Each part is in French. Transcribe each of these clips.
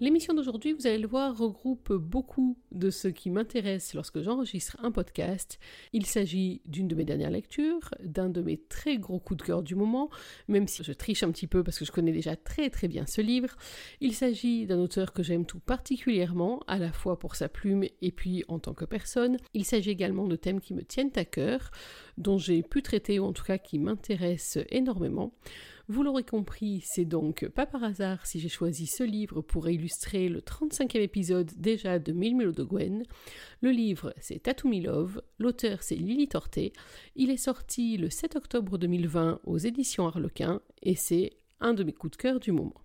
L'émission d'aujourd'hui, vous allez le voir, regroupe beaucoup de ce qui m'intéresse lorsque j'enregistre un podcast. Il s'agit d'une de mes dernières lectures, d'un de mes très gros coups de cœur du moment, même si je triche un petit peu parce que je connais déjà très très bien ce livre. Il s'agit d'un auteur que j'aime tout particulièrement, à la fois pour sa plume et puis en tant que personne. Il s'agit également de thèmes qui me tiennent à cœur, dont j'ai pu traiter ou en tout cas qui m'intéressent énormément. Vous l'aurez compris, c'est donc pas par hasard si j'ai choisi ce livre pour illustrer le 35e épisode déjà de Mille Mélos de Gwen. Le livre, c'est Tattoo Me Love, l'auteur, c'est Lily Torté. Il est sorti le 7 octobre 2020 aux éditions Harlequin et c'est un de mes coups de cœur du moment.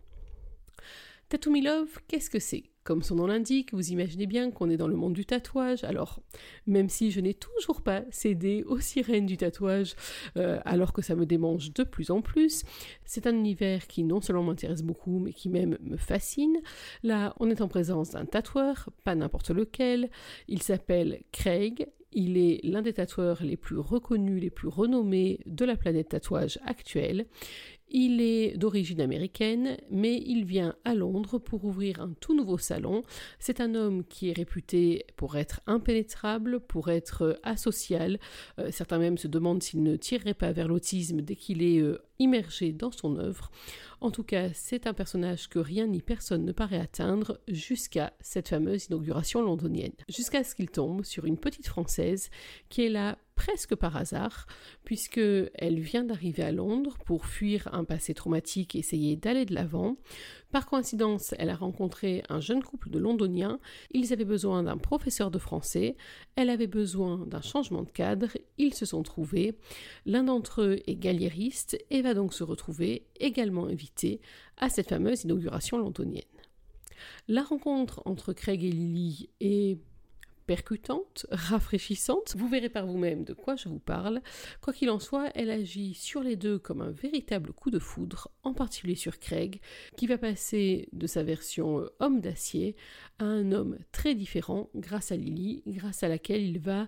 Tattoo Me Love, qu'est-ce que c'est? Comme son nom l'indique, vous imaginez bien qu'on est dans le monde du tatouage. Alors, même si je n'ai toujours pas cédé aux sirènes du tatouage, euh, alors que ça me démange de plus en plus, c'est un univers qui non seulement m'intéresse beaucoup, mais qui même me fascine. Là, on est en présence d'un tatoueur, pas n'importe lequel. Il s'appelle Craig. Il est l'un des tatoueurs les plus reconnus, les plus renommés de la planète tatouage actuelle. Il est d'origine américaine, mais il vient à Londres pour ouvrir un tout nouveau salon. C'est un homme qui est réputé pour être impénétrable, pour être asocial. Euh, certains même se demandent s'il ne tirerait pas vers l'autisme dès qu'il est euh, immergé dans son œuvre. En tout cas, c'est un personnage que rien ni personne ne paraît atteindre jusqu'à cette fameuse inauguration londonienne. Jusqu'à ce qu'il tombe sur une petite Française qui est là presque par hasard, puisque elle vient d'arriver à Londres pour fuir un passé traumatique et essayer d'aller de l'avant. Par coïncidence, elle a rencontré un jeune couple de londoniens, ils avaient besoin d'un professeur de français, elle avait besoin d'un changement de cadre, ils se sont trouvés, l'un d'entre eux est galliériste et va donc se retrouver également invité à cette fameuse inauguration londonienne. La rencontre entre Craig et Lily est percutante, rafraîchissante. Vous verrez par vous-même de quoi je vous parle. Quoi qu'il en soit, elle agit sur les deux comme un véritable coup de foudre, en particulier sur Craig, qui va passer de sa version euh, homme d'acier à un homme très différent grâce à Lily, grâce à laquelle il va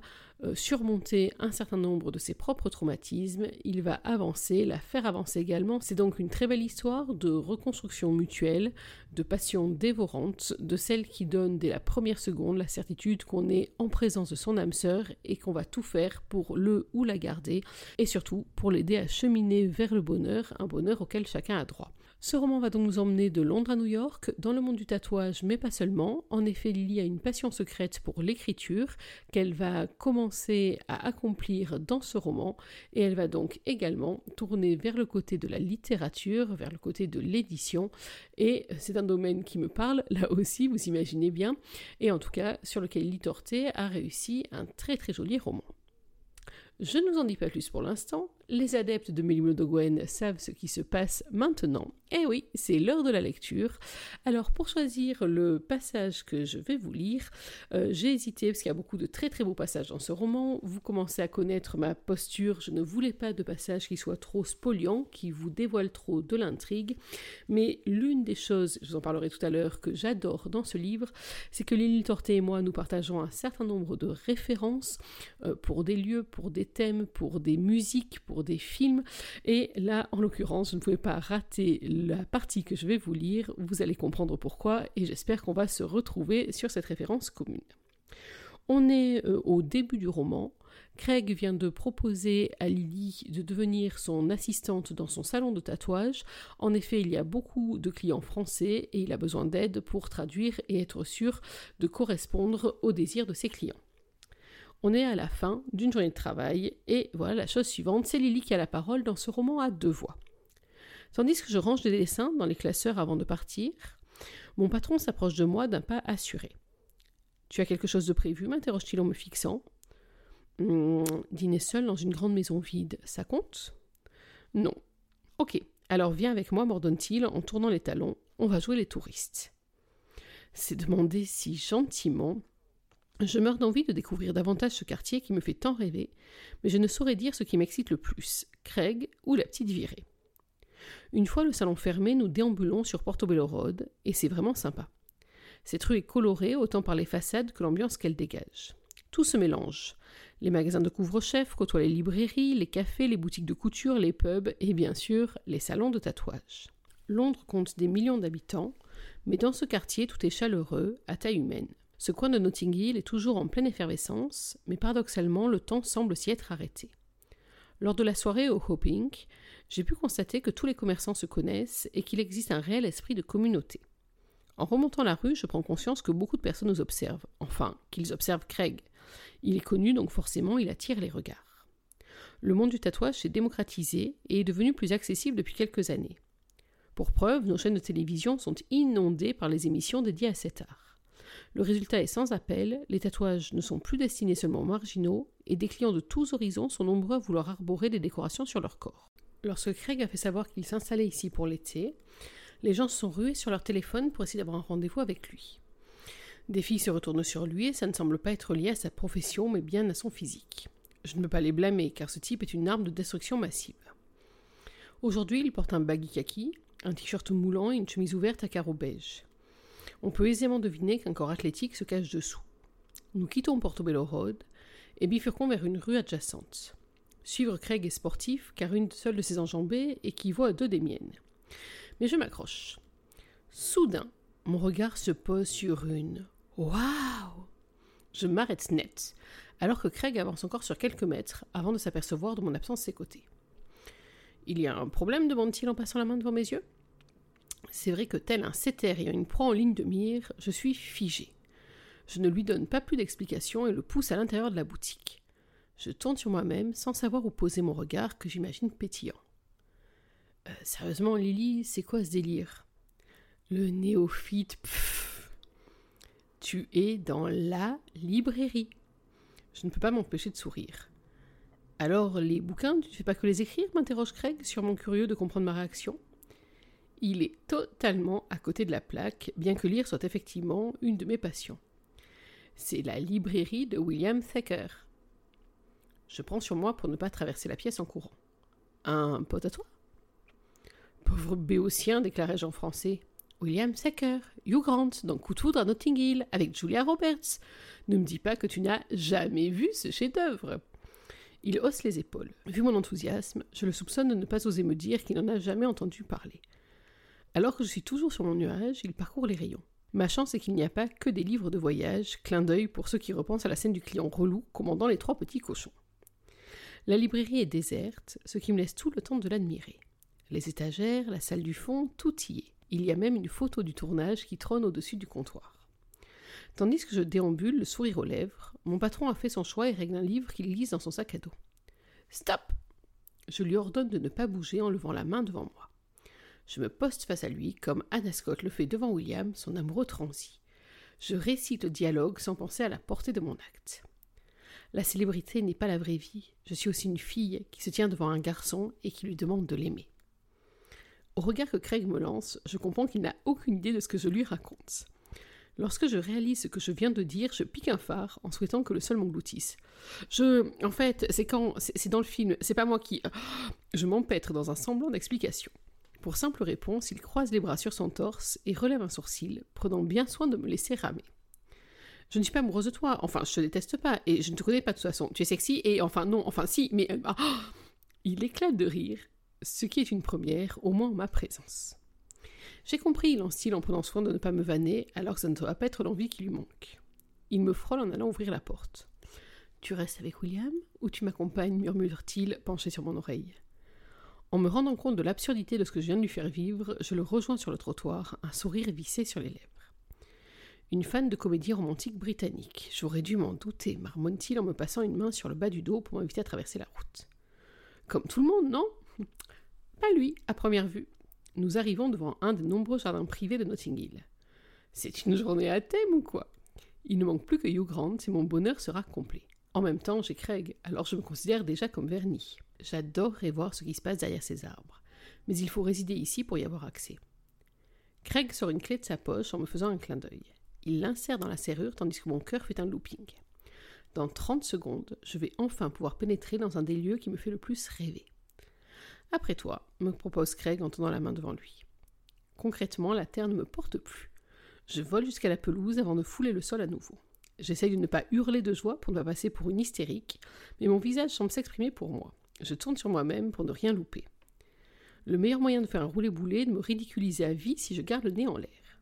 surmonter un certain nombre de ses propres traumatismes, il va avancer, la faire avancer également. C'est donc une très belle histoire de reconstruction mutuelle, de passion dévorante, de celle qui donne dès la première seconde la certitude qu'on est en présence de son âme sœur et qu'on va tout faire pour le ou la garder, et surtout pour l'aider à cheminer vers le bonheur, un bonheur auquel chacun a droit. Ce roman va donc nous emmener de Londres à New York, dans le monde du tatouage, mais pas seulement. En effet, Lily a une passion secrète pour l'écriture qu'elle va commencer à accomplir dans ce roman, et elle va donc également tourner vers le côté de la littérature, vers le côté de l'édition, et c'est un domaine qui me parle, là aussi, vous imaginez bien, et en tout cas sur lequel Lily Torté a réussi un très très joli roman. Je ne vous en dis pas plus pour l'instant, les adeptes de Mélimio de savent ce qui se passe maintenant. Eh oui, c'est l'heure de la lecture. Alors pour choisir le passage que je vais vous lire, euh, j'ai hésité parce qu'il y a beaucoup de très très beaux passages dans ce roman. Vous commencez à connaître ma posture. Je ne voulais pas de passages qui soient trop spoliants, qui vous dévoilent trop de l'intrigue. Mais l'une des choses, je vous en parlerai tout à l'heure, que j'adore dans ce livre, c'est que Lily Torté et moi, nous partageons un certain nombre de références euh, pour des lieux, pour des thèmes, pour des musiques, pour des films. Et là, en l'occurrence, je ne pouvais pas rater la partie que je vais vous lire. Vous allez comprendre pourquoi et j'espère qu'on va se retrouver sur cette référence commune. On est euh, au début du roman. Craig vient de proposer à Lily de devenir son assistante dans son salon de tatouage. En effet, il y a beaucoup de clients français et il a besoin d'aide pour traduire et être sûr de correspondre aux désirs de ses clients. On est à la fin d'une journée de travail et voilà la chose suivante, c'est Lily qui a la parole dans ce roman à deux voix. Tandis que je range des dessins dans les classeurs avant de partir, mon patron s'approche de moi d'un pas assuré. Tu as quelque chose de prévu m'interroge-t-il en me fixant. Hmm, dîner seul dans une grande maison vide, ça compte? Non. Ok, alors viens avec moi, m'ordonne-t-il en tournant les talons. On va jouer les touristes. C'est demandé si gentiment je meurs d'envie de découvrir davantage ce quartier qui me fait tant rêver, mais je ne saurais dire ce qui m'excite le plus, Craig ou la petite virée. Une fois le salon fermé, nous déambulons sur Portobello Road, et c'est vraiment sympa. Cette rue est colorée autant par les façades que l'ambiance qu'elle dégage. Tout se mélange. Les magasins de couvre-chef côtoient les librairies, les cafés, les boutiques de couture, les pubs et bien sûr les salons de tatouage. Londres compte des millions d'habitants, mais dans ce quartier tout est chaleureux, à taille humaine. Ce coin de Notting Hill est toujours en pleine effervescence, mais paradoxalement le temps semble s'y être arrêté. Lors de la soirée au Hoping, j'ai pu constater que tous les commerçants se connaissent et qu'il existe un réel esprit de communauté. En remontant la rue, je prends conscience que beaucoup de personnes nous observent, enfin, qu'ils observent Craig. Il est connu, donc forcément, il attire les regards. Le monde du tatouage s'est démocratisé et est devenu plus accessible depuis quelques années. Pour preuve, nos chaînes de télévision sont inondées par les émissions dédiées à cet art. Le résultat est sans appel, les tatouages ne sont plus destinés seulement aux marginaux, et des clients de tous horizons sont nombreux à vouloir arborer des décorations sur leur corps. Lorsque Craig a fait savoir qu'il s'installait ici pour l'été, les gens se sont rués sur leur téléphone pour essayer d'avoir un rendez-vous avec lui. Des filles se retournent sur lui et ça ne semble pas être lié à sa profession mais bien à son physique. Je ne peux pas les blâmer car ce type est une arme de destruction massive. Aujourd'hui, il porte un baggy kaki, un t-shirt moulant et une chemise ouverte à carreaux beige. On peut aisément deviner qu'un corps athlétique se cache dessous. Nous quittons Portobello Road et bifurquons vers une rue adjacente. Suivre Craig est sportif car une seule de ses enjambées équivaut à deux des miennes. Mais je m'accroche. Soudain, mon regard se pose sur une. Waouh Je m'arrête net, alors que Craig avance encore sur quelques mètres avant de s'apercevoir de mon absence ses côtés. Il y a un problème demande-t-il en passant la main devant mes yeux? C'est vrai que tel un setter ayant une proie en ligne de mire, je suis figé. Je ne lui donne pas plus d'explications et le pousse à l'intérieur de la boutique. Je tourne sur moi-même sans savoir où poser mon regard que j'imagine pétillant. Euh, sérieusement, Lily, c'est quoi ce délire? Le néophyte, pfff. Tu es dans la librairie. Je ne peux pas m'empêcher de sourire. Alors, les bouquins, tu ne fais pas que les écrire? m'interroge Craig, sûrement curieux de comprendre ma réaction. Il est totalement à côté de la plaque, bien que lire soit effectivement une de mes passions. C'est la librairie de William Thacker. Je prends sur moi pour ne pas traverser la pièce en courant. Un pote à toi? Pauvre béotien, déclarai-je en français. William Sacker, Hugh Grant, dans Coup de à Notting Hill, avec Julia Roberts. Ne me dis pas que tu n'as jamais vu ce chef-d'œuvre. Il hausse les épaules. Vu mon enthousiasme, je le soupçonne de ne pas oser me dire qu'il n'en a jamais entendu parler. Alors que je suis toujours sur mon nuage, il parcourt les rayons. Ma chance est qu'il n'y a pas que des livres de voyage, clin d'œil pour ceux qui repensent à la scène du client relou commandant les trois petits cochons. La librairie est déserte, ce qui me laisse tout le temps de l'admirer. Les étagères, la salle du fond, tout y est. Il y a même une photo du tournage qui trône au-dessus du comptoir. Tandis que je déambule, le sourire aux lèvres, mon patron a fait son choix et règle un livre qu'il lise dans son sac à dos. Stop Je lui ordonne de ne pas bouger en levant la main devant moi. Je me poste face à lui, comme Anna Scott le fait devant William, son amoureux transi. Je récite le dialogue sans penser à la portée de mon acte. La célébrité n'est pas la vraie vie, je suis aussi une fille qui se tient devant un garçon et qui lui demande de l'aimer. Au regard que Craig me lance, je comprends qu'il n'a aucune idée de ce que je lui raconte. Lorsque je réalise ce que je viens de dire, je pique un phare en souhaitant que le sol m'engloutisse. Je. En fait, c'est quand. C'est dans le film, c'est pas moi qui. Je m'empêtre dans un semblant d'explication. Pour simple réponse, il croise les bras sur son torse et relève un sourcil, prenant bien soin de me laisser ramer. Je ne suis pas amoureuse de toi, enfin, je te déteste pas, et je ne te connais pas de toute façon. Tu es sexy, et enfin, non, enfin, si, mais. Euh, ah, il éclate de rire, ce qui est une première, au moins en ma présence. J'ai compris, lance-t-il en prenant soin de ne pas me vanner, alors que ça ne doit pas être l'envie qui lui manque. Il me frôle en allant ouvrir la porte. Tu restes avec William ou tu m'accompagnes? murmure-t-il, penché sur mon oreille. En me rendant compte de l'absurdité de ce que je viens de lui faire vivre, je le rejoins sur le trottoir, un sourire vissé sur les lèvres. Une fan de comédie romantique britannique. J'aurais dû m'en douter, marmonne-t-il en me passant une main sur le bas du dos pour m'inviter à traverser la route. Comme tout le monde, non? Pas lui, à première vue nous arrivons devant un des nombreux jardins privés de Notting Hill. C'est une journée à thème ou quoi? Il ne manque plus que Hugh Grant et mon bonheur sera complet. En même temps, j'ai Craig, alors je me considère déjà comme verni. J'adorerais voir ce qui se passe derrière ces arbres, mais il faut résider ici pour y avoir accès. Craig sort une clé de sa poche en me faisant un clin d'œil. Il l'insère dans la serrure tandis que mon cœur fait un looping. Dans 30 secondes, je vais enfin pouvoir pénétrer dans un des lieux qui me fait le plus rêver. Après toi, me propose Craig en tendant la main devant lui. Concrètement, la terre ne me porte plus. Je vole jusqu'à la pelouse avant de fouler le sol à nouveau. J'essaye de ne pas hurler de joie pour ne pas passer pour une hystérique, mais mon visage semble s'exprimer pour moi. Je tourne sur moi-même pour ne rien louper. Le meilleur moyen de faire un roulé-boulet est de me ridiculiser à vie si je garde le nez en l'air.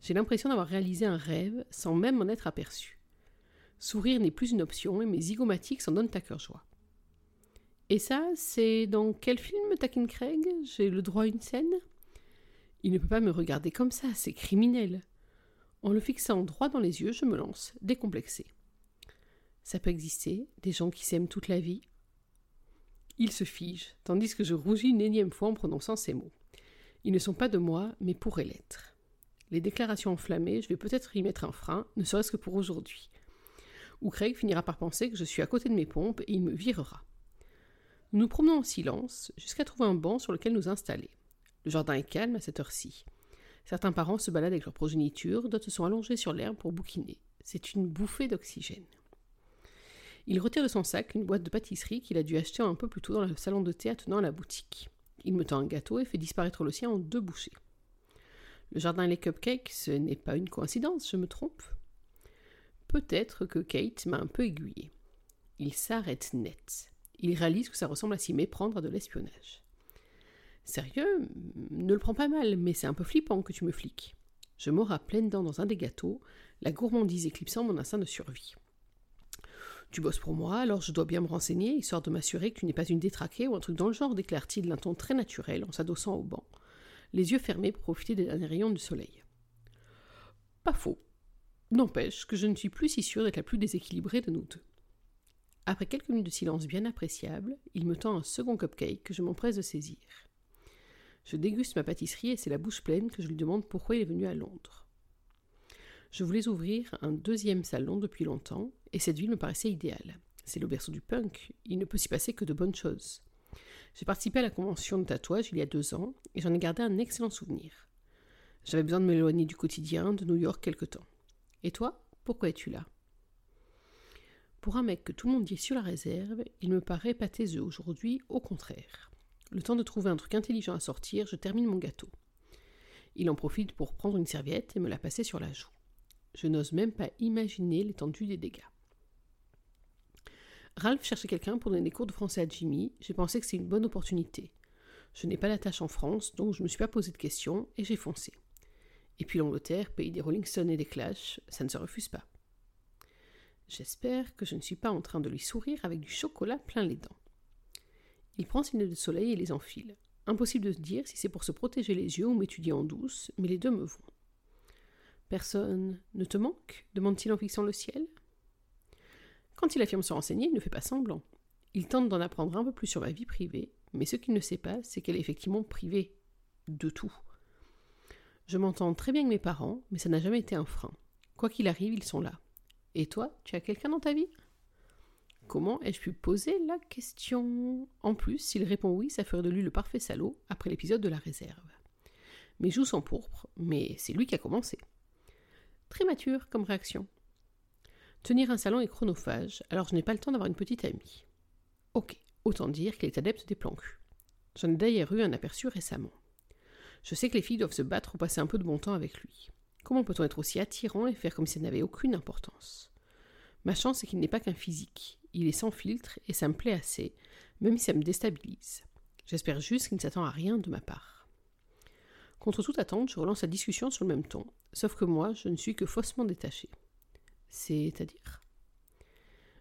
J'ai l'impression d'avoir réalisé un rêve sans même m'en être aperçu. Sourire n'est plus une option et mes zygomatiques s'en donnent à cœur joie. Et ça, c'est dans quel film, taquine Craig? J'ai le droit à une scène? Il ne peut pas me regarder comme ça, c'est criminel. En le fixant droit dans les yeux, je me lance, décomplexé. Ça peut exister, des gens qui s'aiment toute la vie. Il se fige, tandis que je rougis une énième fois en prononçant ces mots. Ils ne sont pas de moi, mais pourraient l'être. Les déclarations enflammées, je vais peut-être y mettre un frein, ne serait-ce que pour aujourd'hui. Ou Craig finira par penser que je suis à côté de mes pompes et il me virera. Nous nous promenons en silence jusqu'à trouver un banc sur lequel nous installer. Le jardin est calme à cette heure-ci. Certains parents se baladent avec leur progéniture, d'autres sont allongés sur l'herbe pour bouquiner. C'est une bouffée d'oxygène. Il retire de son sac une boîte de pâtisserie qu'il a dû acheter un peu plus tôt dans le salon de thé attenant à la boutique. Il me tend un gâteau et fait disparaître le sien en deux bouchées. Le jardin et les cupcakes, ce n'est pas une coïncidence, je me trompe? Peut-être que Kate m'a un peu aiguillé. Il s'arrête net. Il réalise que ça ressemble à s'y méprendre à de l'espionnage. Sérieux, ne le prends pas mal, mais c'est un peu flippant que tu me fliques. Je mords à pleines dents dans un des gâteaux, la gourmandise éclipsant mon instinct de survie. Tu bosses pour moi, alors je dois bien me renseigner, histoire de m'assurer que tu n'es pas une détraquée ou un truc dans le genre, déclare-t-il d'un ton très naturel en s'adossant au banc, les yeux fermés pour profiter des derniers rayons du soleil. Pas faux. N'empêche que je ne suis plus si sûre d'être la plus déséquilibrée de nous deux. Après quelques minutes de silence bien appréciable, il me tend un second cupcake que je m'empresse de saisir. Je déguste ma pâtisserie et c'est la bouche pleine que je lui demande pourquoi il est venu à Londres. Je voulais ouvrir un deuxième salon depuis longtemps, et cette ville me paraissait idéale. C'est le berceau du punk, il ne peut s'y passer que de bonnes choses. J'ai participé à la convention de tatouage il y a deux ans, et j'en ai gardé un excellent souvenir. J'avais besoin de m'éloigner du quotidien de New York quelque temps. Et toi, pourquoi es-tu là? Pour un mec que tout le monde dit sur la réserve, il me paraît pas aujourd'hui, au contraire. Le temps de trouver un truc intelligent à sortir, je termine mon gâteau. Il en profite pour prendre une serviette et me la passer sur la joue. Je n'ose même pas imaginer l'étendue des dégâts. Ralph cherchait quelqu'un pour donner des cours de français à Jimmy. J'ai pensé que c'est une bonne opportunité. Je n'ai pas la tâche en France, donc je ne me suis pas posé de questions et j'ai foncé. Et puis l'Angleterre, pays des Rolling Stones et des Clash, ça ne se refuse pas. J'espère que je ne suis pas en train de lui sourire avec du chocolat plein les dents. Il prend ses lunettes de soleil et les enfile. Impossible de dire si c'est pour se protéger les yeux ou m'étudier en douce, mais les deux me vont. Personne ne te manque demande-t-il en fixant le ciel. Quand il affirme se renseigner, il ne fait pas semblant. Il tente d'en apprendre un peu plus sur ma vie privée, mais ce qu'il ne sait pas, c'est qu'elle est effectivement privée. De tout. Je m'entends très bien avec mes parents, mais ça n'a jamais été un frein. Quoi qu'il arrive, ils sont là. Et toi, tu as quelqu'un dans ta vie? Comment ai-je pu poser la question? En plus, s'il répond oui, ça ferait de lui le parfait salaud après l'épisode de la réserve. Mes joues sont pourpres, mais c'est lui qui a commencé. Très mature comme réaction. Tenir un salon est chronophage, alors je n'ai pas le temps d'avoir une petite amie. Ok, autant dire qu'elle est adepte des plans cul. J'en ai d'ailleurs eu un aperçu récemment. Je sais que les filles doivent se battre pour passer un peu de bon temps avec lui. Comment peut-on être aussi attirant et faire comme si ça n'avait aucune importance? Ma chance, c'est qu'il n'est pas qu'un physique. Il est sans filtre et ça me plaît assez, même si ça me déstabilise. J'espère juste qu'il ne s'attend à rien de ma part. Contre toute attente, je relance la discussion sur le même ton, sauf que moi, je ne suis que faussement détaché. C'est-à-dire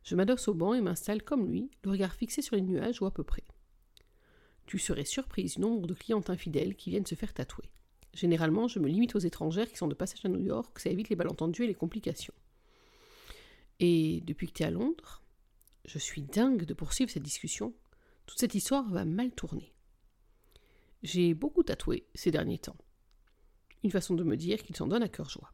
Je m'adosse au banc et m'installe comme lui, le regard fixé sur les nuages ou à peu près. Tu serais surprise du nombre de clientes infidèles qui viennent se faire tatouer. Généralement, je me limite aux étrangères qui sont de passage à New York, ça évite les malentendus et les complications. Et depuis que tu es à Londres, je suis dingue de poursuivre cette discussion. Toute cette histoire va mal tourner. J'ai beaucoup tatoué ces derniers temps. Une façon de me dire qu'il s'en donne à cœur joie.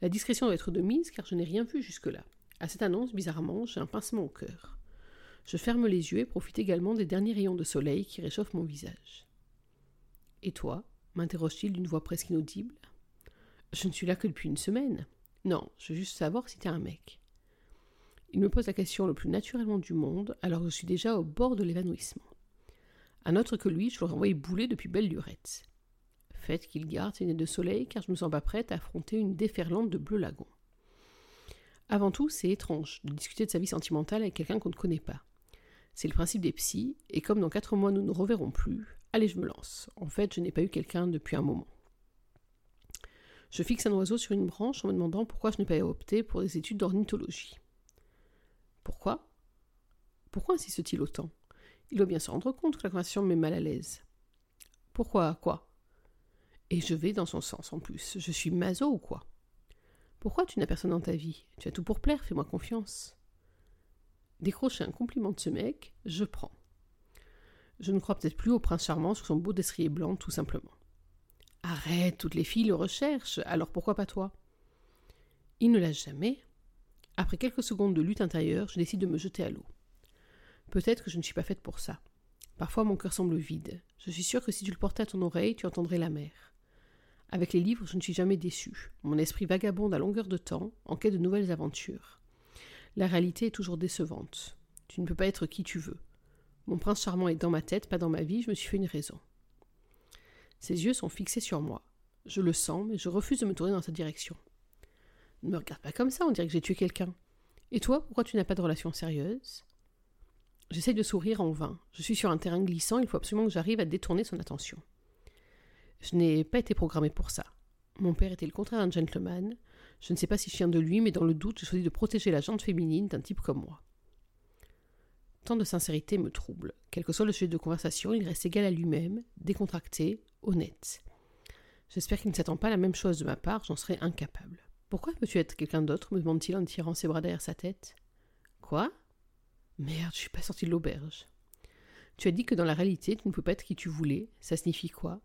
La discrétion doit être de mise car je n'ai rien vu jusque-là. À cette annonce, bizarrement, j'ai un pincement au cœur. Je ferme les yeux et profite également des derniers rayons de soleil qui réchauffent mon visage. Et toi m'interroge-t-il d'une voix presque inaudible. Je ne suis là que depuis une semaine. Non, je veux juste savoir si t'es un mec. Il me pose la question le plus naturellement du monde, alors que je suis déjà au bord de l'évanouissement. Un autre que lui, je l'aurais envoyé bouler depuis belle lurette. Faites qu'il garde ses lunettes de soleil, car je ne me sens pas prête à affronter une déferlante de bleu lagon. Avant tout, c'est étrange de discuter de sa vie sentimentale avec quelqu'un qu'on ne connaît pas. C'est le principe des psys, et comme dans quatre mois nous ne reverrons plus, allez, je me lance. En fait, je n'ai pas eu quelqu'un depuis un moment. Je fixe un oiseau sur une branche en me demandant pourquoi je n'ai pas opté pour des études d'ornithologie. Pourquoi? Pourquoi insiste-t-il autant? Il doit bien se rendre compte que la conversation me met mal à l'aise. Pourquoi? Quoi? Et je vais dans son sens en plus. Je suis maso ou quoi? Pourquoi tu n'as personne dans ta vie? Tu as tout pour plaire, fais-moi confiance. Décrocher un compliment de ce mec, je prends. Je ne crois peut-être plus au prince charmant sur son beau destrier blanc, tout simplement. Arrête, toutes les filles le recherchent, alors pourquoi pas toi? Il ne lâche jamais. Après quelques secondes de lutte intérieure, je décide de me jeter à l'eau. Peut-être que je ne suis pas faite pour ça. Parfois mon cœur semble vide. Je suis sûre que si tu le portais à ton oreille, tu entendrais la mer. Avec les livres, je ne suis jamais déçue. Mon esprit vagabonde à longueur de temps, en quête de nouvelles aventures. La réalité est toujours décevante. Tu ne peux pas être qui tu veux. Mon prince charmant est dans ma tête, pas dans ma vie, je me suis fait une raison. Ses yeux sont fixés sur moi. Je le sens, mais je refuse de me tourner dans sa direction. Ne me regarde pas comme ça, on dirait que j'ai tué quelqu'un. Et toi, pourquoi tu n'as pas de relation sérieuse? J'essaye de sourire en vain. Je suis sur un terrain glissant, il faut absolument que j'arrive à détourner son attention. Je n'ai pas été programmée pour ça. Mon père était le contraire d'un gentleman. Je ne sais pas si je viens de lui, mais dans le doute, j'ai choisi de protéger la jante féminine d'un type comme moi. Tant de sincérité me trouble. Quel que soit le sujet de conversation, il reste égal à lui-même, décontracté, honnête. J'espère qu'il ne s'attend pas à la même chose de ma part, j'en serais incapable. Pourquoi veux-tu être quelqu'un d'autre me demande-t-il en tirant ses bras derrière sa tête. Quoi? Merde, je suis pas sortie de l'auberge. Tu as dit que dans la réalité, tu ne peux pas être qui tu voulais. Ça signifie quoi?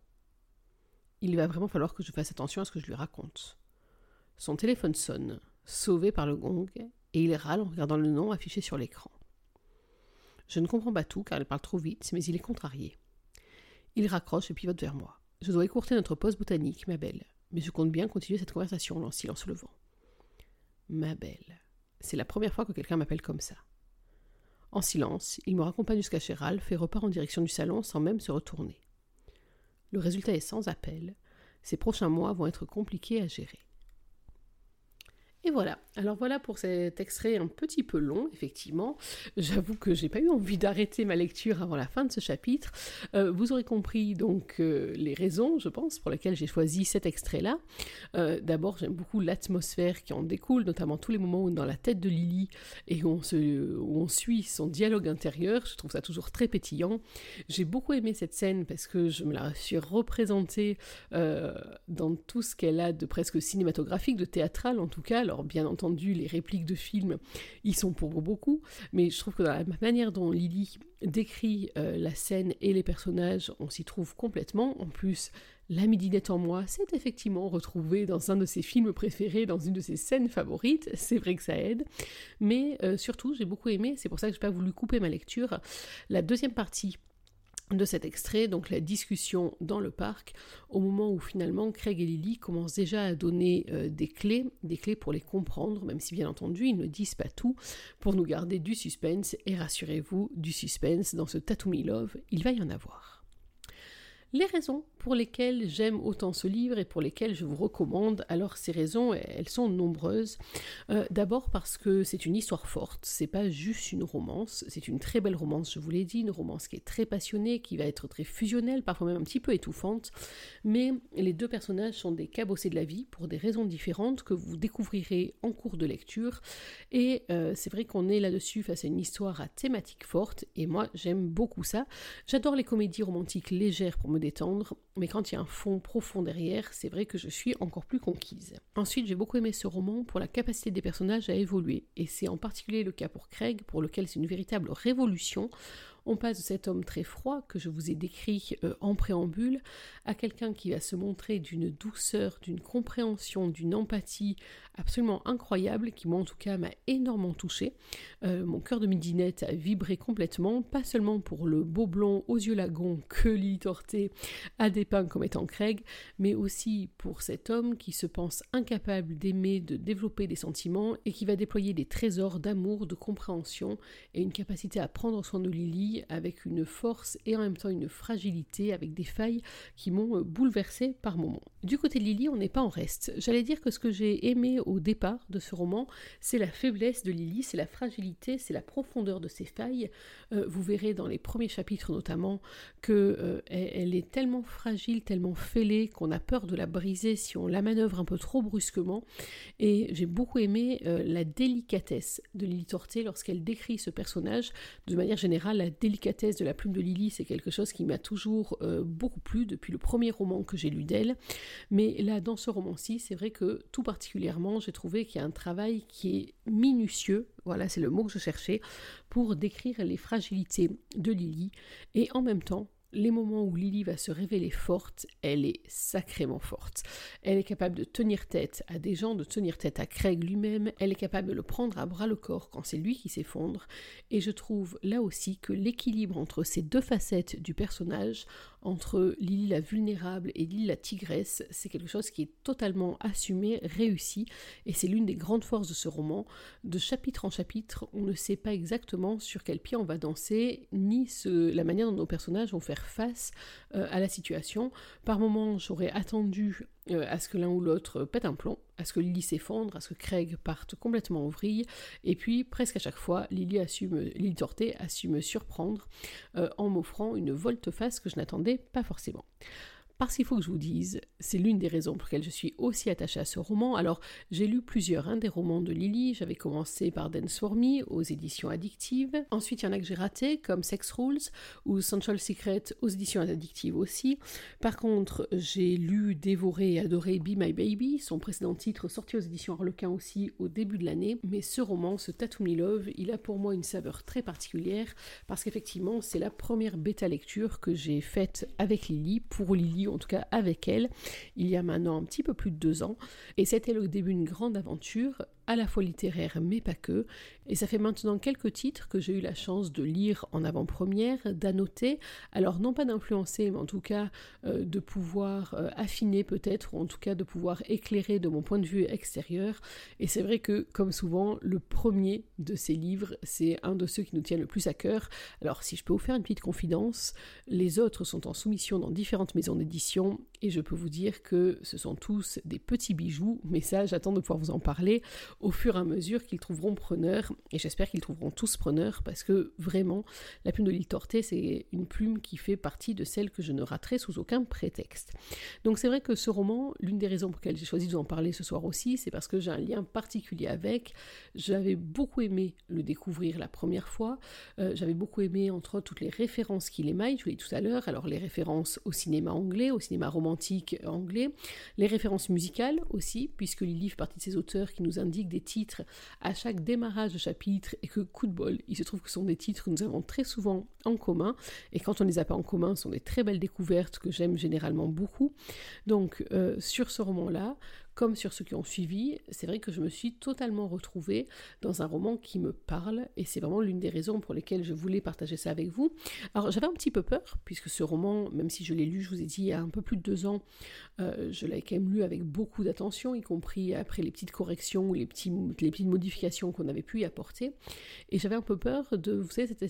Il va vraiment falloir que je fasse attention à ce que je lui raconte. Son téléphone sonne, sauvé par le gong, et il râle en regardant le nom affiché sur l'écran. Je ne comprends pas tout car elle parle trop vite, mais il est contrarié. Il raccroche et pivote vers moi. Je dois écourter notre pause botanique, ma belle, mais je compte bien continuer cette conversation en silence le vent. Ma belle. C'est la première fois que quelqu'un m'appelle comme ça. En silence, il me raccompagne jusqu'à chez Ralph et repart en direction du salon sans même se retourner. Le résultat est sans appel. Ces prochains mois vont être compliqués à gérer. Et voilà. Alors voilà pour cet extrait un petit peu long, effectivement. J'avoue que j'ai pas eu envie d'arrêter ma lecture avant la fin de ce chapitre. Euh, vous aurez compris donc euh, les raisons, je pense, pour lesquelles j'ai choisi cet extrait-là. Euh, d'abord, j'aime beaucoup l'atmosphère qui en découle, notamment tous les moments où dans la tête de Lily et où on, où on suit son dialogue intérieur. Je trouve ça toujours très pétillant. J'ai beaucoup aimé cette scène parce que je me la suis représentée dans tout ce qu'elle a de presque cinématographique, de théâtral en tout cas alors bien entendu, les répliques de films, ils sont pour beaucoup, mais je trouve que dans la manière dont Lily décrit euh, la scène et les personnages, on s'y trouve complètement. En plus, la midinette en moi s'est effectivement retrouvée dans un de ses films préférés, dans une de ses scènes favorites. C'est vrai que ça aide. Mais euh, surtout, j'ai beaucoup aimé, c'est pour ça que je n'ai pas voulu couper ma lecture, la deuxième partie de cet extrait, donc la discussion dans le parc, au moment où finalement Craig et Lily commencent déjà à donner euh, des clés, des clés pour les comprendre, même si bien entendu ils ne disent pas tout, pour nous garder du suspense, et rassurez-vous, du suspense dans ce Tattoo Me Love, il va y en avoir. Les raisons pour lesquelles j'aime autant ce livre et pour lesquelles je vous recommande, alors ces raisons, elles sont nombreuses. Euh, d'abord parce que c'est une histoire forte, c'est pas juste une romance, c'est une très belle romance, je vous l'ai dit, une romance qui est très passionnée, qui va être très fusionnelle, parfois même un petit peu étouffante, mais les deux personnages sont des cabossés de la vie pour des raisons différentes que vous découvrirez en cours de lecture, et euh, c'est vrai qu'on est là-dessus face à une histoire à thématique forte, et moi j'aime beaucoup ça. J'adore les comédies romantiques légères pour me mais quand il y a un fond profond derrière, c'est vrai que je suis encore plus conquise. Ensuite, j'ai beaucoup aimé ce roman pour la capacité des personnages à évoluer, et c'est en particulier le cas pour Craig, pour lequel c'est une véritable révolution on passe de cet homme très froid que je vous ai décrit euh, en préambule à quelqu'un qui va se montrer d'une douceur, d'une compréhension, d'une empathie absolument incroyable qui moi en tout cas m'a énormément touché. Euh, mon cœur de midinette a vibré complètement, pas seulement pour le beau blond aux yeux lagons que Lily Torté a dépeint comme étant Craig, mais aussi pour cet homme qui se pense incapable d'aimer, de développer des sentiments et qui va déployer des trésors d'amour, de compréhension et une capacité à prendre soin de Lily avec une force et en même temps une fragilité, avec des failles qui m'ont bouleversée par moments. Du côté de Lily, on n'est pas en reste. J'allais dire que ce que j'ai aimé au départ de ce roman, c'est la faiblesse de Lily, c'est la fragilité, c'est la profondeur de ses failles. vous verrez dans les premiers chapitres notamment que elle est tellement fragile, tellement fêlée qu'on a peur de la briser si on la manœuvre un peu trop brusquement. Et j'ai beaucoup aimé la délicatesse de Lily Torté lorsqu'elle décrit ce personnage. De manière générale, la délicatesse de la plume de Lily, c'est quelque chose qui m'a toujours euh, beaucoup plu depuis le premier roman que j'ai lu d'elle. Mais là, dans ce roman-ci, c'est vrai que tout particulièrement, j'ai trouvé qu'il y a un travail qui est minutieux, voilà, c'est le mot que je cherchais, pour décrire les fragilités de Lily. Et en même temps les moments où Lily va se révéler forte, elle est sacrément forte. Elle est capable de tenir tête à des gens, de tenir tête à Craig lui-même, elle est capable de le prendre à bras le corps quand c'est lui qui s'effondre, et je trouve là aussi que l'équilibre entre ces deux facettes du personnage, entre Lily la vulnérable et Lily la tigresse, c'est quelque chose qui est totalement assumé, réussi, et c'est l'une des grandes forces de ce roman. De chapitre en chapitre, on ne sait pas exactement sur quel pied on va danser, ni la manière dont nos personnages vont faire face euh, à la situation. Par moments, j'aurais attendu euh, à ce que l'un ou l'autre pète un plomb, à ce que Lily s'effondre, à ce que Craig parte complètement en vrille, et puis presque à chaque fois, Lily, assume, Lily Torté a su me surprendre euh, en m'offrant une volte-face que je n'attendais pas forcément. Parce qu'il faut que je vous dise, c'est l'une des raisons pour lesquelles je suis aussi attachée à ce roman. Alors, j'ai lu plusieurs hein, des romans de Lily. J'avais commencé par Dance for Me aux éditions addictives. Ensuite, il y en a que j'ai raté, comme Sex Rules ou Central Secret aux éditions addictives aussi. Par contre, j'ai lu, dévoré et adoré Be My Baby, son précédent titre sorti aux éditions Harlequin aussi au début de l'année. Mais ce roman, ce Tattoo Me Love, il a pour moi une saveur très particulière parce qu'effectivement, c'est la première bêta lecture que j'ai faite avec Lily, pour Lily en tout cas avec elle, il y a maintenant un petit peu plus de deux ans. Et c'était le début d'une grande aventure à la fois littéraire mais pas que, et ça fait maintenant quelques titres que j'ai eu la chance de lire en avant-première, d'annoter, alors non pas d'influencer, mais en tout cas euh, de pouvoir euh, affiner peut-être, ou en tout cas de pouvoir éclairer de mon point de vue extérieur, et c'est vrai que comme souvent, le premier de ces livres, c'est un de ceux qui nous tiennent le plus à cœur, alors si je peux vous faire une petite confidence, les autres sont en soumission dans différentes maisons d'édition, et je peux vous dire que ce sont tous des petits bijoux, mais ça j'attends de pouvoir vous en parler au fur et à mesure qu'ils trouveront preneur, et j'espère qu'ils trouveront tous preneur, parce que vraiment, la plume de l'île Torté, c'est une plume qui fait partie de celle que je ne raterai sous aucun prétexte. Donc c'est vrai que ce roman, l'une des raisons pour lesquelles j'ai choisi de vous en parler ce soir aussi, c'est parce que j'ai un lien particulier avec, j'avais beaucoup aimé le découvrir la première fois, euh, j'avais beaucoup aimé entre autres toutes les références qu'il émaille, je vous l'ai dit tout à l'heure, alors les références au cinéma anglais, au cinéma anglais, les références musicales aussi, puisque Lily fait partie de ces auteurs qui nous indiquent des titres à chaque démarrage de chapitre et que coup de bol, il se trouve que ce sont des titres que nous avons très souvent en commun et quand on ne les a pas en commun, ce sont des très belles découvertes que j'aime généralement beaucoup. Donc euh, sur ce roman-là, comme sur ceux qui ont suivi, c'est vrai que je me suis totalement retrouvée dans un roman qui me parle, et c'est vraiment l'une des raisons pour lesquelles je voulais partager ça avec vous. Alors j'avais un petit peu peur, puisque ce roman, même si je l'ai lu, je vous ai dit, il y a un peu plus de deux ans, euh, je l'avais quand même lu avec beaucoup d'attention, y compris après les petites corrections ou les, petites modifications qu'on avait pu y apporter. Et j'avais un peu peur de, vous savez, cet,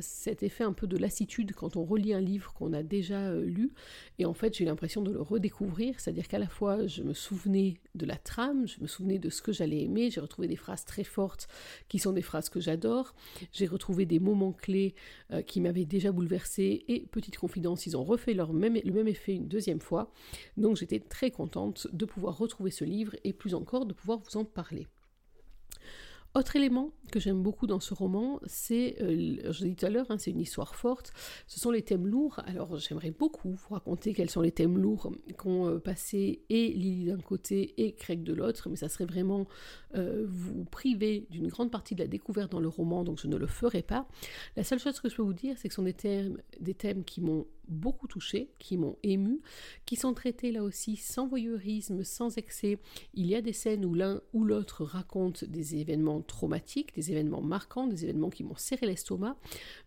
cet effet un peu de lassitude quand on relit un livre qu'on a déjà euh, lu, et en fait j'ai l'impression de le redécouvrir, c'est-à-dire qu'à la fois je me souvenais de la trame, je me souvenais de ce que j'allais aimer, j'ai retrouvé des phrases très fortes qui sont des phrases que j'adore, j'ai retrouvé des moments clés euh, qui m'avaient déjà bouleversé et petite confidence, ils ont refait leur le même effet une deuxième fois, donc j'étais très contente de pouvoir retrouver ce livre et plus encore de pouvoir vous en parler. Autre élément que j'aime beaucoup dans ce roman, c'est, euh, je l'ai dit tout à l'heure, hein, c'est une histoire forte, ce sont les thèmes lourds. Alors j'aimerais beaucoup vous raconter quels sont les thèmes lourds qu'ont euh, passé et Lily d'un côté et Craig de l'autre, mais ça serait vraiment euh, vous priver d'une grande partie de la découverte dans le roman, donc je ne le ferai pas. La seule chose que je peux vous dire, c'est que ce sont des thèmes, des thèmes qui m'ont beaucoup touché, qui m'ont ému, qui sont traités là aussi sans voyeurisme, sans excès. Il y a des scènes où l'un ou l'autre raconte des événements traumatiques, des événements marquants, des événements qui m'ont serré l'estomac,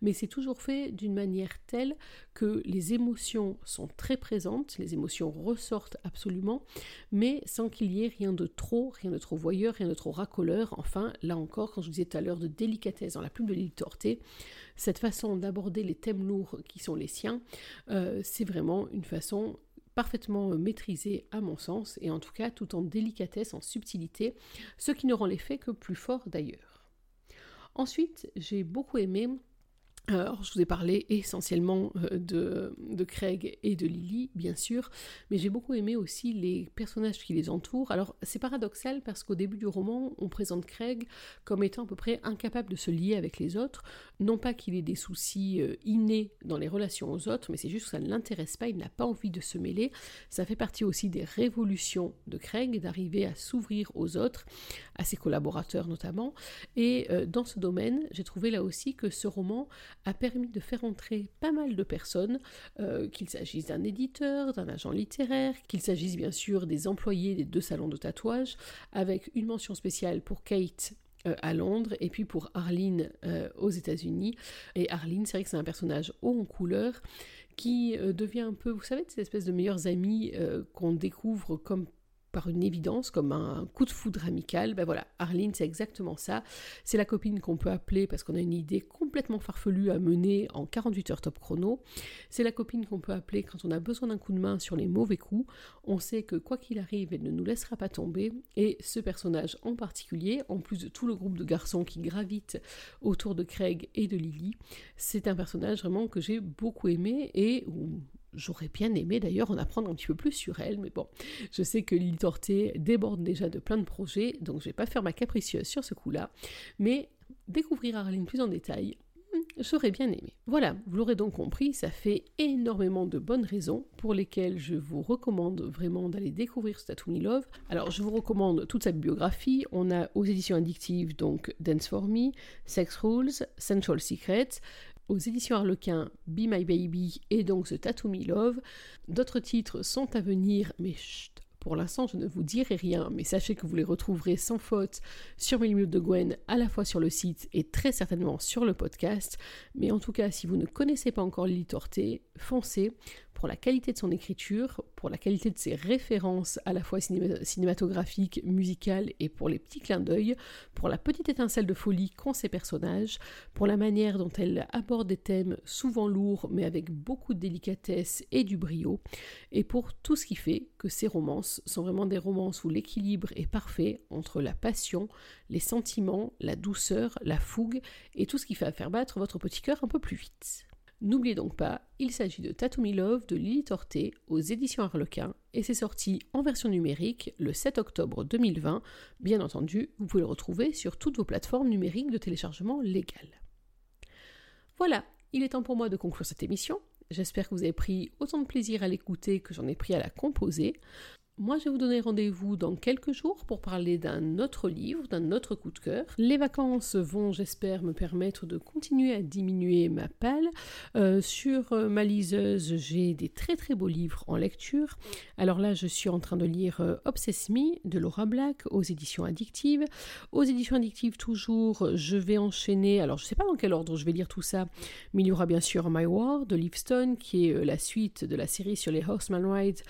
mais c'est toujours fait d'une manière telle que les émotions sont très présentes, les émotions ressortent absolument, mais sans qu'il y ait rien de trop, rien de trop voyeur, rien de trop racoleur. Enfin, là encore, quand je vous disais tout à l'heure de délicatesse dans la plume de l'île Tortée, cette façon d'aborder les thèmes lourds qui sont les siens, euh, c'est vraiment une façon parfaitement maîtrisée à mon sens, et en tout cas tout en délicatesse, en subtilité, ce qui ne rend l'effet que plus fort d'ailleurs. Ensuite, j'ai beaucoup aimé alors, je vous ai parlé essentiellement euh, de, Craig et de Lily, bien sûr, mais j'ai beaucoup aimé aussi les personnages qui les entourent. Alors, c'est paradoxal parce qu'au début du roman, on présente Craig comme étant à peu près incapable de se lier avec les autres. Non pas qu'il ait des soucis euh, innés dans les relations aux autres, mais c'est juste que ça ne l'intéresse pas, il n'a pas envie de se mêler. Ça fait partie aussi des révolutions de Craig, d'arriver à s'ouvrir aux autres, à ses collaborateurs notamment. Et euh, dans ce domaine, j'ai trouvé là aussi que ce roman a permis de faire entrer pas mal de personnes, euh, qu'il s'agisse d'un éditeur, d'un agent littéraire, qu'il s'agisse bien sûr des employés des deux salons de tatouage, avec une mention spéciale pour Kate euh, à Londres et puis pour Arlene euh, aux États-Unis. Et Arlene, c'est vrai que c'est un personnage haut en couleur qui devient un peu, vous savez, cette espèce de meilleurs amis qu'on découvre comme par une évidence, comme un coup de foudre amical. Ben voilà, Arlene, c'est exactement ça. C'est la copine qu'on peut appeler parce qu'on a une idée complètement farfelue à mener en 48 heures top chrono. C'est la copine qu'on peut appeler quand on a besoin d'un coup de main sur les mauvais coups. On sait que quoi qu'il arrive, elle ne nous laissera pas tomber. Et ce personnage en particulier, en plus de tout le groupe de garçons qui gravitent autour de Craig et de Lily, c'est un personnage vraiment que j'ai beaucoup aimé et J'aurais bien aimé d'ailleurs en apprendre un petit peu plus sur elle, mais bon, je sais que Lily Torté déborde déjà de plein de projets, donc je vais pas faire ma capricieuse sur ce coup-là, mais découvrir Arlene plus en détail, hmm, j'aurais bien aimé. Voilà, vous l'aurez donc compris, ça fait énormément de bonnes raisons pour lesquelles je vous recommande vraiment d'aller découvrir Statue Love. Alors, je vous recommande toute sa biographie. On a aux éditions addictives donc Dance for Me, Sex Rules, Central Secrets aux éditions Harlequin Be My Baby et donc The Tattoo Me Love. D'autres titres sont à venir, mais pour l'instant, je ne vous dirai rien, mais sachez que vous les retrouverez sans faute sur mes minutes de Gwen, à la fois sur le site et très certainement sur le podcast. Mais en tout cas, si vous ne connaissez pas encore Lily Torté, foncez pour la qualité de son écriture, pour la qualité de ses références à la fois cinématographiques, musicales et pour les petits clins d'œil, pour la petite étincelle de folie qu'ont ses personnages, pour la manière dont elle aborde des thèmes souvent lourds mais avec beaucoup de délicatesse et du brio, et pour tout ce qui fait que ces romances sont vraiment des romances où l'équilibre est parfait entre la passion, les sentiments, la douceur, la fougue et tout ce qui fait faire battre votre petit cœur un peu plus vite. N'oubliez donc pas, il s'agit de Tattoo Me Love de Lily Torté aux éditions Harlequin et c'est sorti en version numérique le 7 octobre 2020. Bien entendu, vous pouvez le retrouver sur toutes vos plateformes numériques de téléchargement légales. Voilà, il est temps pour moi de conclure cette émission. J'espère que vous avez pris autant de plaisir à l'écouter que j'en ai pris à la composer. Moi, je vais vous donner rendez-vous dans quelques jours pour parler d'un autre livre, d'un autre coup de cœur. Les vacances vont, j'espère, me permettre de continuer à diminuer ma palle. Euh, sur euh, ma liseuse, j'ai des très très beaux livres en lecture. Alors là, je suis en train de lire euh, Obsess Me de Laura Black aux éditions addictives. Aux éditions addictives, toujours, je vais enchaîner. Alors, je ne sais pas dans quel ordre je vais lire tout ça, mais il y aura bien sûr My War de Livestone, qui est la suite de la série sur les Horseman Rides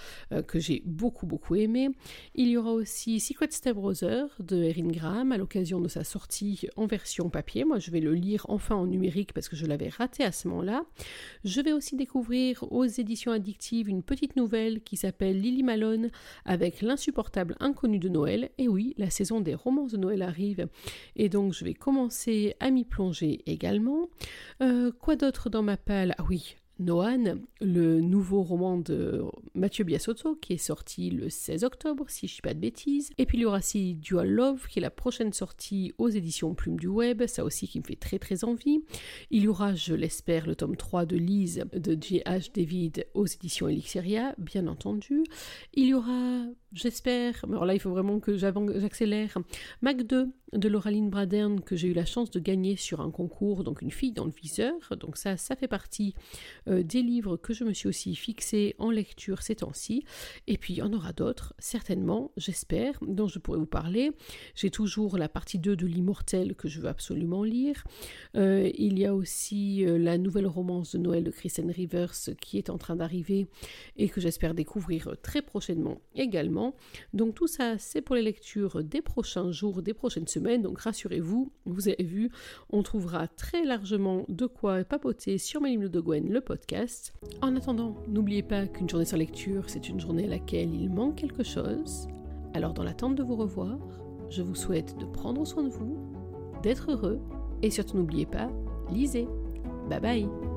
que j'ai beaucoup aimé. Il y aura aussi Secret Step Brother de Erin Graham à l'occasion de sa sortie en version papier. Moi, je vais le lire enfin en numérique parce que je l'avais raté à ce moment-là. Je vais aussi découvrir aux éditions addictives une petite nouvelle qui s'appelle Lily Malone avec l'insupportable inconnu de Noël. Et oui, la saison des romans de Noël arrive et donc je vais commencer à m'y plonger également. Euh, quoi d'autre dans ma palle Ah oui, Noan, le nouveau roman de Mathieu Biasotto qui est sorti le 16 octobre, si je ne dis pas de bêtises. Et puis il y aura aussi Dual Love qui est la prochaine sortie aux éditions Plume du Web, ça aussi qui me fait très très envie. Il y aura, je l'espère, le tome 3 de Lise de J.H. David aux éditions Elixeria, bien entendu. Il y aura, j'espère, alors là il faut vraiment que j'accélère, Mac 2 de Lauraline Bradern que j'ai eu la chance de gagner sur un concours, donc une fille dans le viseur. Donc ça, ça fait partie euh, des livres que je me suis aussi fixé en lecture ces temps-ci. Et puis il y en aura d'autres, certainement, j'espère, dont je pourrais vous parler. J'ai toujours la partie 2 de L'Immortel que je veux absolument lire. Euh, il y a aussi euh, la nouvelle romance de Noël de Kristen Rivers qui est en train d'arriver et que j'espère découvrir très prochainement également. Donc tout ça, c'est pour les lectures des prochains jours, des prochaines semaines. Donc rassurez-vous, vous avez vu, on trouvera très largement de quoi papoter sur Mélimlo de Gwen, le podcast. En attendant, n'oubliez pas qu'une journée sans lecture, c'est une journée à laquelle il manque quelque chose. Alors dans l'attente de vous revoir, je vous souhaite de prendre soin de vous, d'être heureux et surtout n'oubliez pas, lisez. Bye bye